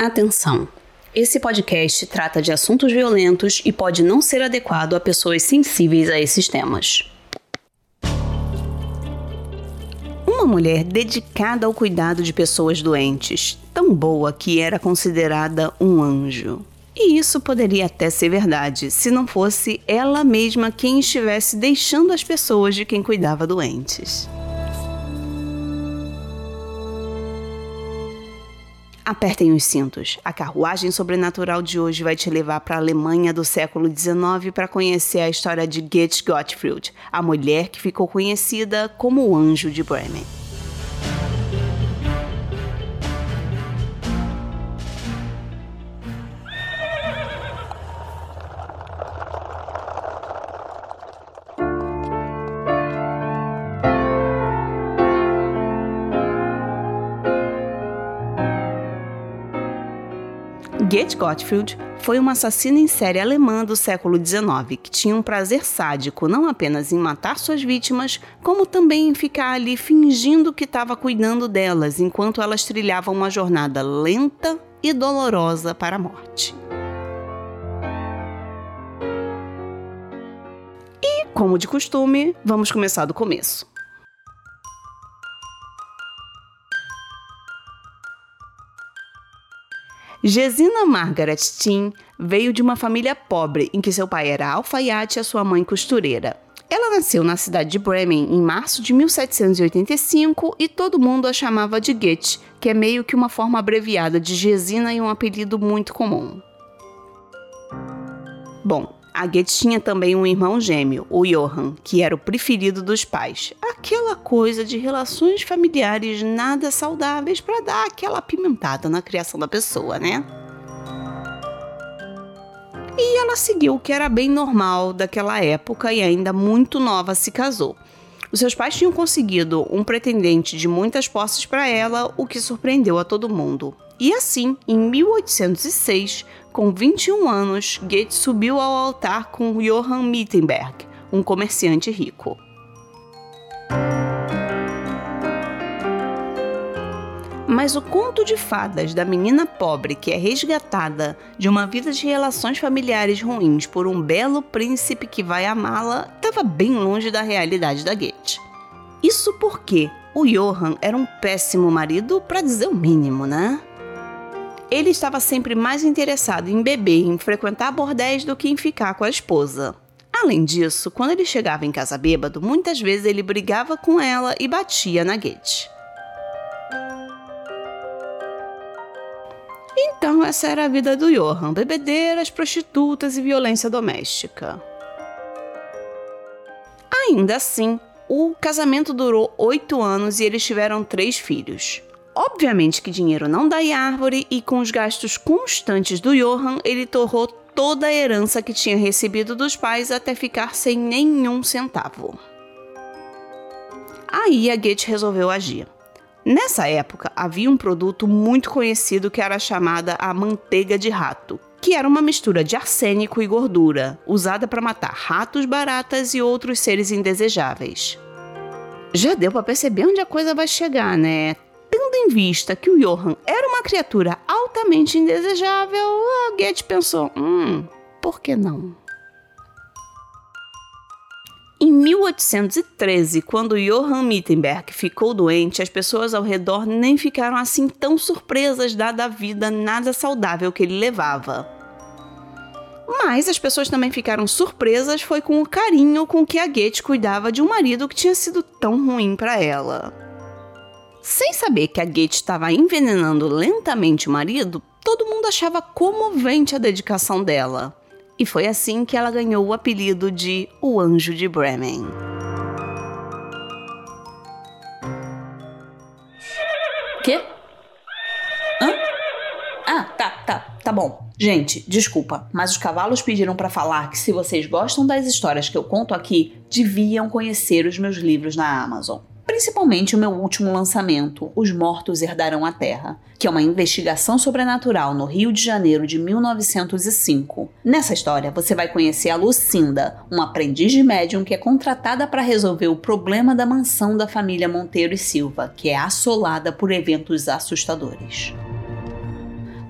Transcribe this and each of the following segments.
Atenção! Esse podcast trata de assuntos violentos e pode não ser adequado a pessoas sensíveis a esses temas. Uma mulher dedicada ao cuidado de pessoas doentes, tão boa que era considerada um anjo. E isso poderia até ser verdade, se não fosse ela mesma quem estivesse deixando as pessoas de quem cuidava doentes. Apertem os cintos. A carruagem sobrenatural de hoje vai te levar para a Alemanha do século XIX para conhecer a história de Goethe Gottfried, a mulher que ficou conhecida como o Anjo de Bremen. Goethe Gottfried foi uma assassina em série alemã do século XIX que tinha um prazer sádico não apenas em matar suas vítimas, como também em ficar ali fingindo que estava cuidando delas enquanto elas trilhavam uma jornada lenta e dolorosa para a morte. E, como de costume, vamos começar do começo. Gesina Margaret Tin veio de uma família pobre em que seu pai era alfaiate e a sua mãe costureira. Ela nasceu na cidade de Bremen em março de 1785 e todo mundo a chamava de Goethe, que é meio que uma forma abreviada de Gesina e um apelido muito comum. Bom, a Goethe tinha também um irmão gêmeo, o Johann, que era o preferido dos pais. Aquela coisa de relações familiares nada saudáveis para dar aquela apimentada na criação da pessoa, né? E ela seguiu o que era bem normal daquela época e ainda muito nova se casou. Os seus pais tinham conseguido um pretendente de muitas posses para ela, o que surpreendeu a todo mundo. E assim, em 1806, com 21 anos, Goethe subiu ao altar com Johann Mittenberg, um comerciante rico. Mas o conto de fadas da menina pobre que é resgatada de uma vida de relações familiares ruins por um belo príncipe que vai amá-la estava bem longe da realidade da Goethe. Isso porque o Johann era um péssimo marido, para dizer o mínimo, né? Ele estava sempre mais interessado em beber e em frequentar bordéis do que em ficar com a esposa. Além disso, quando ele chegava em casa bêbado, muitas vezes ele brigava com ela e batia na Goethe. Então, essa era a vida do Johann: bebedeiras, prostitutas e violência doméstica. Ainda assim, o casamento durou oito anos e eles tiveram três filhos. Obviamente que dinheiro não dá em árvore e com os gastos constantes do Johann, ele torrou toda a herança que tinha recebido dos pais até ficar sem nenhum centavo. Aí a Goethe resolveu agir. Nessa época, havia um produto muito conhecido que era chamada a manteiga de rato, que era uma mistura de arsênico e gordura, usada para matar ratos, baratas e outros seres indesejáveis. Já deu para perceber onde a coisa vai chegar, né? Tendo em vista que o Johann era uma criatura altamente indesejável, a Goethe pensou: hum, por que não? Em 1813, quando Johann Mittenberg ficou doente, as pessoas ao redor nem ficaram assim tão surpresas dada a vida nada saudável que ele levava. Mas as pessoas também ficaram surpresas foi com o carinho com que a Goethe cuidava de um marido que tinha sido tão ruim para ela. Sem saber que a Goethe estava envenenando lentamente o marido, todo mundo achava comovente a dedicação dela. E foi assim que ela ganhou o apelido de O Anjo de Bremen. Quê? Hã? Ah, tá, tá, tá bom. Gente, desculpa, mas os cavalos pediram para falar que se vocês gostam das histórias que eu conto aqui, deviam conhecer os meus livros na Amazon principalmente o meu último lançamento, Os Mortos Herdarão a Terra, que é uma investigação sobrenatural no Rio de Janeiro de 1905. Nessa história, você vai conhecer a Lucinda, uma aprendiz de médium que é contratada para resolver o problema da mansão da família Monteiro e Silva, que é assolada por eventos assustadores.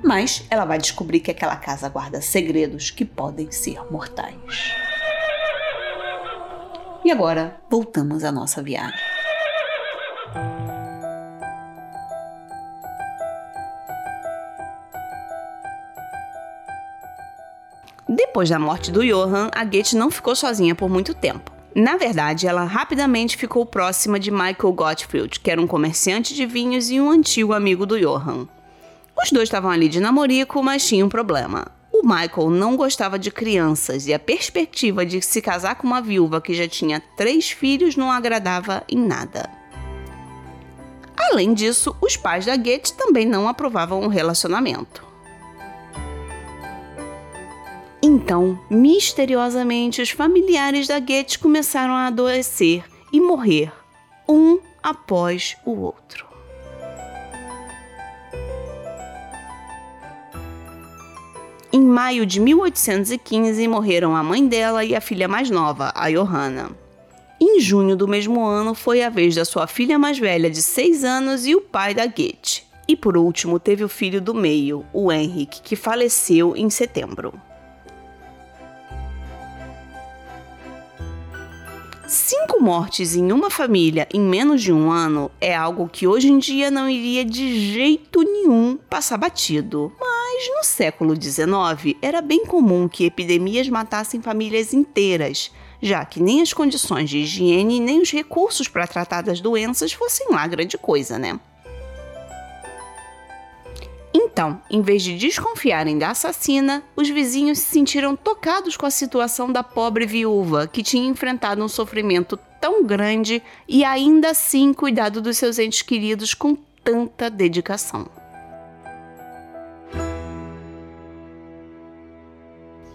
Mas ela vai descobrir que aquela casa guarda segredos que podem ser mortais. E agora, voltamos à nossa viagem. Depois da morte do Johann, a Goethe não ficou sozinha por muito tempo. Na verdade, ela rapidamente ficou próxima de Michael Gottfried, que era um comerciante de vinhos e um antigo amigo do Johann. Os dois estavam ali de namorico, mas tinham um problema. O Michael não gostava de crianças e a perspectiva de se casar com uma viúva que já tinha três filhos não agradava em nada. Além disso, os pais da Goethe também não aprovavam o relacionamento. Então, misteriosamente, os familiares da Goethe começaram a adoecer e morrer, um após o outro. Em maio de 1815, morreram a mãe dela e a filha mais nova, a Johanna. Em junho do mesmo ano, foi a vez da sua filha mais velha, de 6 anos, e o pai da Goethe. E por último, teve o filho do meio, o Henrik, que faleceu em setembro. Cinco mortes em uma família em menos de um ano é algo que hoje em dia não iria de jeito nenhum passar batido. Mas no século XIX era bem comum que epidemias matassem famílias inteiras, já que nem as condições de higiene nem os recursos para tratar das doenças fossem lá grande coisa, né? Então, em vez de desconfiarem da assassina, os vizinhos se sentiram tocados com a situação da pobre viúva, que tinha enfrentado um sofrimento tão grande e ainda assim cuidado dos seus entes queridos com tanta dedicação.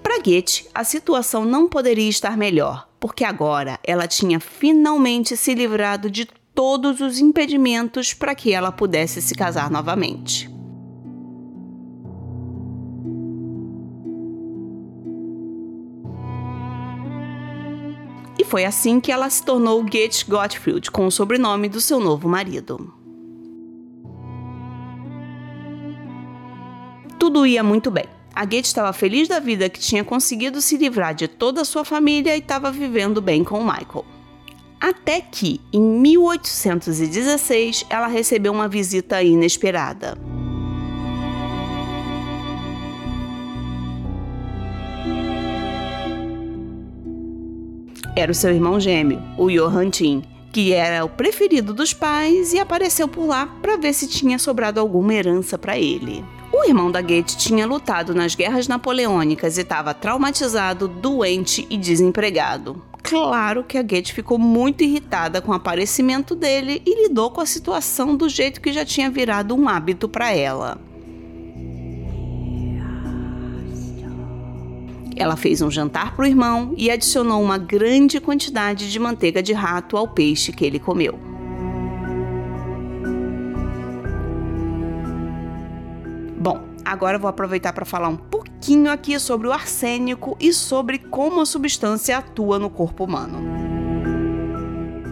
Para Goethe, a situação não poderia estar melhor, porque agora ela tinha finalmente se livrado de todos os impedimentos para que ela pudesse se casar novamente. Foi assim que ela se tornou Goethe Gottfried, com o sobrenome do seu novo marido. Tudo ia muito bem. A Goethe estava feliz da vida que tinha conseguido se livrar de toda a sua família e estava vivendo bem com Michael. Até que, em 1816, ela recebeu uma visita inesperada. Era o seu irmão gêmeo, o Johann Tim, que era o preferido dos pais e apareceu por lá para ver se tinha sobrado alguma herança para ele. O irmão da Goethe tinha lutado nas guerras napoleônicas e estava traumatizado, doente e desempregado. Claro que a Goethe ficou muito irritada com o aparecimento dele e lidou com a situação do jeito que já tinha virado um hábito para ela. Ela fez um jantar para o irmão e adicionou uma grande quantidade de manteiga de rato ao peixe que ele comeu. Bom, agora vou aproveitar para falar um pouquinho aqui sobre o arsênico e sobre como a substância atua no corpo humano.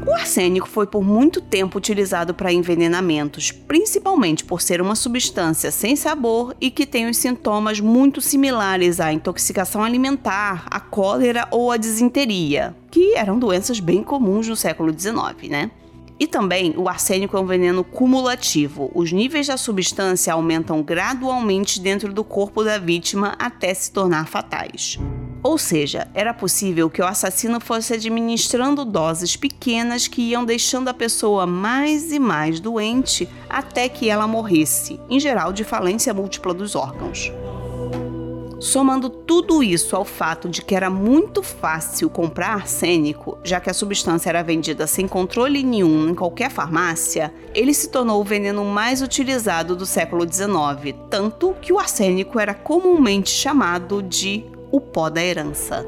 O arsênico foi por muito tempo utilizado para envenenamentos, principalmente por ser uma substância sem sabor e que tem os sintomas muito similares à intoxicação alimentar, à cólera ou à disenteria, que eram doenças bem comuns no século XIX, né? E também o arsênico é um veneno cumulativo. Os níveis da substância aumentam gradualmente dentro do corpo da vítima até se tornar fatais. Ou seja, era possível que o assassino fosse administrando doses pequenas que iam deixando a pessoa mais e mais doente até que ela morresse, em geral de falência múltipla dos órgãos. Somando tudo isso ao fato de que era muito fácil comprar arsênico, já que a substância era vendida sem controle nenhum em qualquer farmácia, ele se tornou o veneno mais utilizado do século XIX, tanto que o arsênico era comumente chamado de o pó da herança.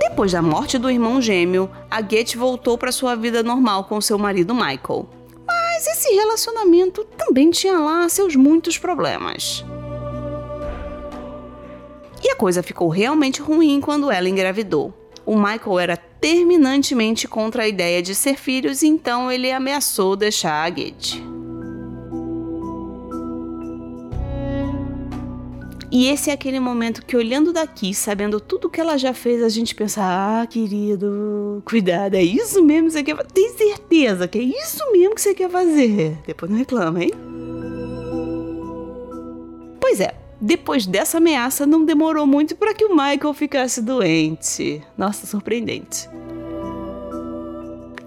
Depois da morte do irmão gêmeo, a Goethe voltou para sua vida normal com seu marido Michael. Mas esse relacionamento também tinha lá seus muitos problemas. E a coisa ficou realmente ruim quando ela engravidou. O Michael era terminantemente contra a ideia de ser filhos, então ele ameaçou deixar a Gate. E esse é aquele momento que, olhando daqui, sabendo tudo que ela já fez, a gente pensa: ah, querido, cuidado, é isso mesmo que você quer fazer? Tem certeza que é isso mesmo que você quer fazer? Depois não reclama, hein? Pois é, depois dessa ameaça, não demorou muito para que o Michael ficasse doente. Nossa, surpreendente.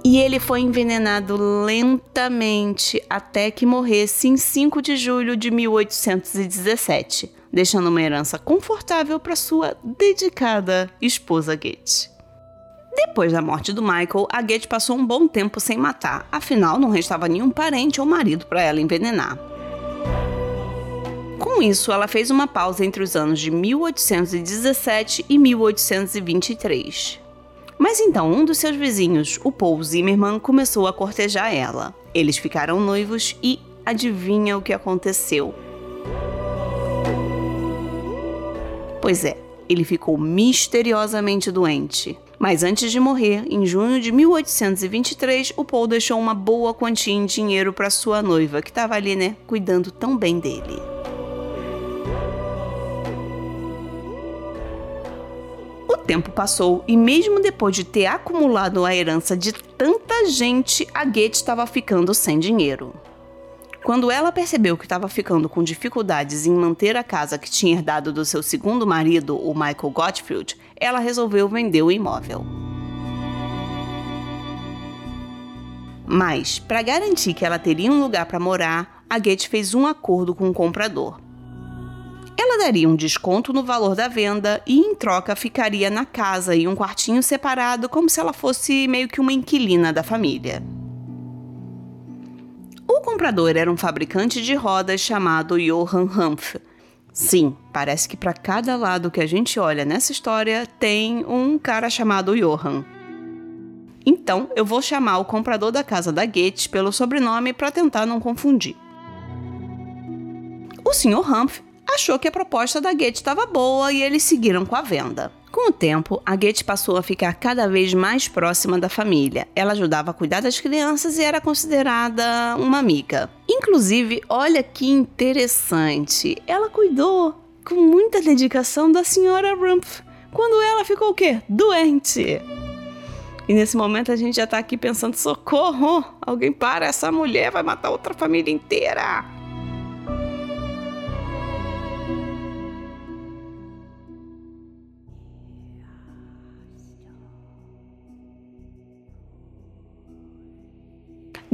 E ele foi envenenado lentamente até que morresse em 5 de julho de 1817 deixando uma herança confortável para sua dedicada esposa Gate. Depois da morte do Michael, a Gate passou um bom tempo sem matar, afinal não restava nenhum parente ou marido para ela envenenar. Com isso, ela fez uma pausa entre os anos de 1817 e 1823. Mas então um dos seus vizinhos, o Paul Zimmerman, começou a cortejar ela. Eles ficaram noivos e adivinha o que aconteceu? Pois é, ele ficou misteriosamente doente. Mas antes de morrer, em junho de 1823, o Paul deixou uma boa quantia em dinheiro para sua noiva, que estava ali, né, cuidando tão bem dele. Tempo passou e, mesmo depois de ter acumulado a herança de tanta gente, a Goethe estava ficando sem dinheiro. Quando ela percebeu que estava ficando com dificuldades em manter a casa que tinha herdado do seu segundo marido, o Michael Gottfried, ela resolveu vender o imóvel. Mas, para garantir que ela teria um lugar para morar, a Goethe fez um acordo com o comprador. Ela daria um desconto no valor da venda e, em troca, ficaria na casa em um quartinho separado, como se ela fosse meio que uma inquilina da família. O comprador era um fabricante de rodas chamado Johann Humph. Sim, parece que para cada lado que a gente olha nessa história tem um cara chamado Johann. Então, eu vou chamar o comprador da casa da Goethe pelo sobrenome para tentar não confundir. O Sr. Humph achou que a proposta da Goethe estava boa e eles seguiram com a venda. Com o tempo, a Goethe passou a ficar cada vez mais próxima da família. Ela ajudava a cuidar das crianças e era considerada uma amiga. Inclusive, olha que interessante, ela cuidou com muita dedicação da senhora Rumpf quando ela ficou o quê? Doente. E nesse momento a gente já tá aqui pensando: socorro! Alguém para, essa mulher vai matar outra família inteira!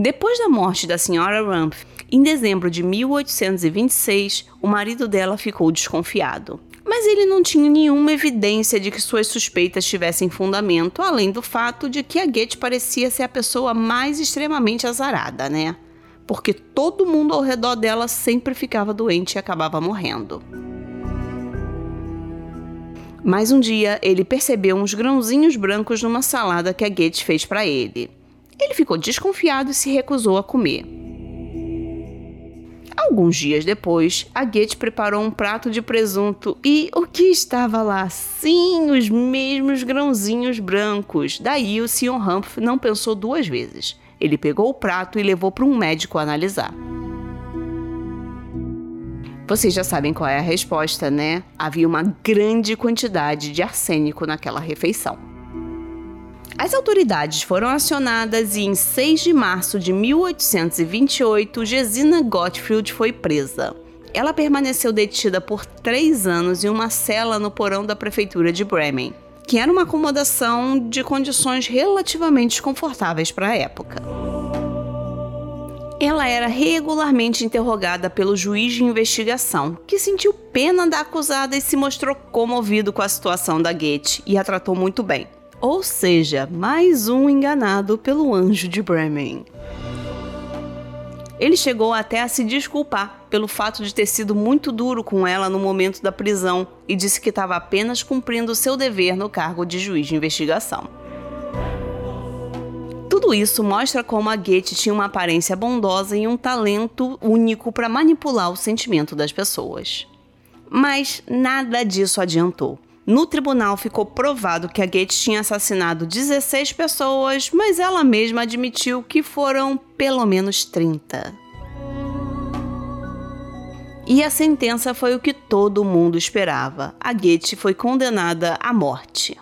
Depois da morte da senhora Rump, em dezembro de 1826, o marido dela ficou desconfiado. Mas ele não tinha nenhuma evidência de que suas suspeitas tivessem fundamento, além do fato de que a Goethe parecia ser a pessoa mais extremamente azarada, né? Porque todo mundo ao redor dela sempre ficava doente e acabava morrendo. Mais um dia, ele percebeu uns grãozinhos brancos numa salada que a Goethe fez para ele. Ele ficou desconfiado e se recusou a comer. Alguns dias depois, a Goethe preparou um prato de presunto e o que estava lá? Sim, os mesmos grãozinhos brancos. Daí o Sr. Humph não pensou duas vezes. Ele pegou o prato e levou para um médico analisar. Vocês já sabem qual é a resposta, né? Havia uma grande quantidade de arsênico naquela refeição. As autoridades foram acionadas e, em 6 de março de 1828, Gesina Gottfried foi presa. Ela permaneceu detida por três anos em uma cela no porão da prefeitura de Bremen, que era uma acomodação de condições relativamente confortáveis para a época. Ela era regularmente interrogada pelo juiz de investigação, que sentiu pena da acusada e se mostrou comovido com a situação da Goethe e a tratou muito bem. Ou seja, mais um enganado pelo anjo de Bremen. Ele chegou até a se desculpar pelo fato de ter sido muito duro com ela no momento da prisão e disse que estava apenas cumprindo seu dever no cargo de juiz de investigação. Tudo isso mostra como a Goethe tinha uma aparência bondosa e um talento único para manipular o sentimento das pessoas. Mas nada disso adiantou. No tribunal ficou provado que a Gates tinha assassinado 16 pessoas, mas ela mesma admitiu que foram pelo menos 30. E a sentença foi o que todo mundo esperava. A Gates foi condenada à morte.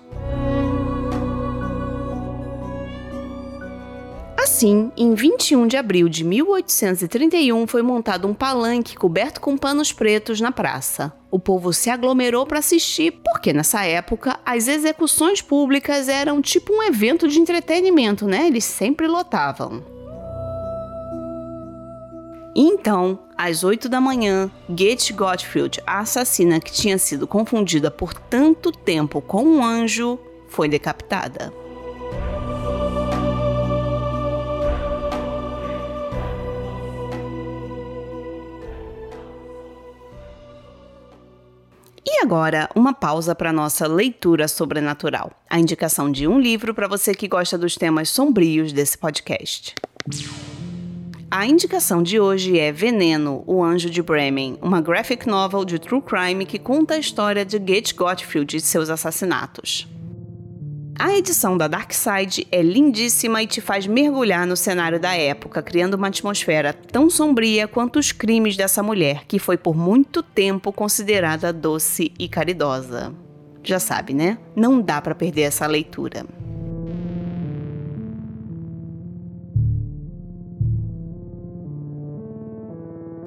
Assim, em 21 de abril de 1831 foi montado um palanque coberto com panos pretos na praça. O povo se aglomerou para assistir, porque nessa época as execuções públicas eram tipo um evento de entretenimento, né? Eles sempre lotavam. Então, às 8 da manhã, Gate Gottfried, a assassina que tinha sido confundida por tanto tempo com um anjo, foi decapitada. E agora, uma pausa para nossa leitura sobrenatural. A indicação de um livro para você que gosta dos temas sombrios desse podcast. A indicação de hoje é Veneno, o Anjo de Bremen, uma graphic novel de true crime que conta a história de Gate Gottfried e seus assassinatos. A edição da Dark Side é lindíssima e te faz mergulhar no cenário da época, criando uma atmosfera tão sombria quanto os crimes dessa mulher, que foi por muito tempo considerada doce e caridosa. Já sabe, né? Não dá para perder essa leitura.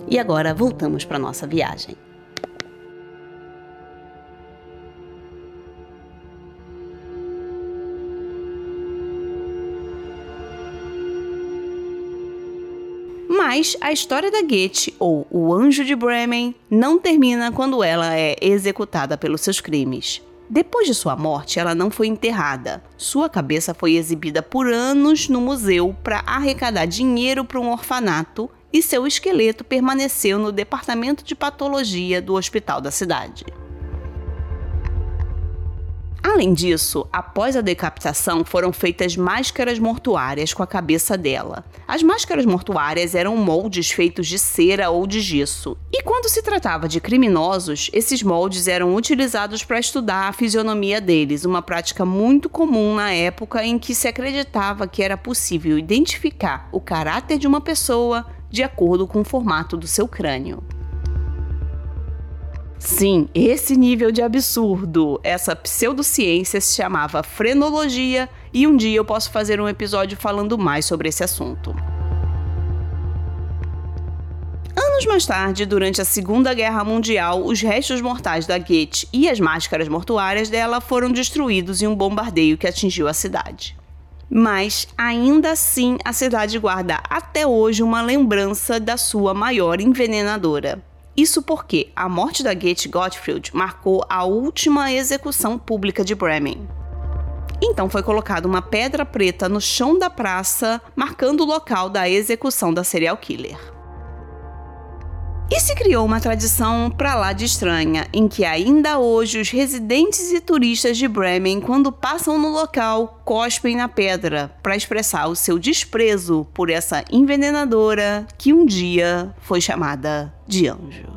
E agora voltamos para nossa viagem. Mas a história da Goethe, ou o Anjo de Bremen, não termina quando ela é executada pelos seus crimes. Depois de sua morte, ela não foi enterrada. Sua cabeça foi exibida por anos no museu para arrecadar dinheiro para um orfanato e seu esqueleto permaneceu no departamento de patologia do hospital da cidade. Além disso, após a decapitação foram feitas máscaras mortuárias com a cabeça dela. As máscaras mortuárias eram moldes feitos de cera ou de gesso. E quando se tratava de criminosos, esses moldes eram utilizados para estudar a fisionomia deles, uma prática muito comum na época em que se acreditava que era possível identificar o caráter de uma pessoa de acordo com o formato do seu crânio. Sim, esse nível de absurdo, essa pseudociência se chamava frenologia e um dia eu posso fazer um episódio falando mais sobre esse assunto. Anos mais tarde, durante a Segunda Guerra Mundial, os restos mortais da Goethe e as máscaras mortuárias dela foram destruídos em um bombardeio que atingiu a cidade. Mas ainda assim, a cidade guarda até hoje uma lembrança da sua maior envenenadora, isso porque a morte da Goethe Gottfried marcou a última execução pública de Bremen. Então foi colocada uma pedra preta no chão da praça, marcando o local da execução da serial killer. E se criou uma tradição pra lá de estranha, em que ainda hoje os residentes e turistas de Bremen, quando passam no local, cospem na pedra para expressar o seu desprezo por essa envenenadora que um dia foi chamada de anjo.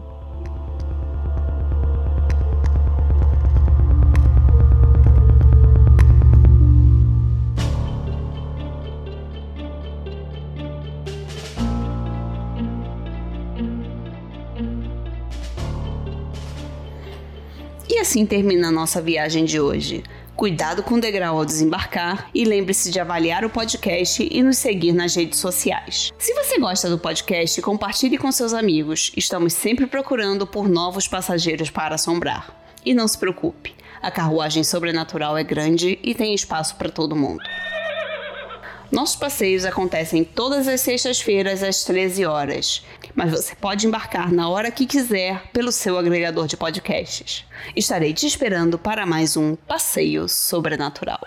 Assim termina a nossa viagem de hoje. Cuidado com o degrau ao desembarcar e lembre-se de avaliar o podcast e nos seguir nas redes sociais. Se você gosta do podcast, compartilhe com seus amigos. Estamos sempre procurando por novos passageiros para assombrar. E não se preocupe, a carruagem sobrenatural é grande e tem espaço para todo mundo. Nossos passeios acontecem todas as sextas-feiras às 13 horas, mas você pode embarcar na hora que quiser pelo seu agregador de podcasts. Estarei te esperando para mais um passeio sobrenatural.